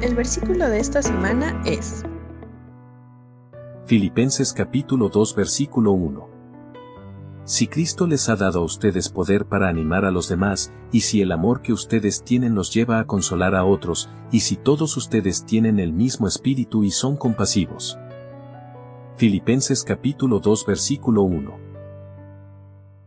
El versículo de esta semana es Filipenses capítulo 2 versículo 1. Si Cristo les ha dado a ustedes poder para animar a los demás, y si el amor que ustedes tienen los lleva a consolar a otros, y si todos ustedes tienen el mismo espíritu y son compasivos. Filipenses capítulo 2 versículo 1.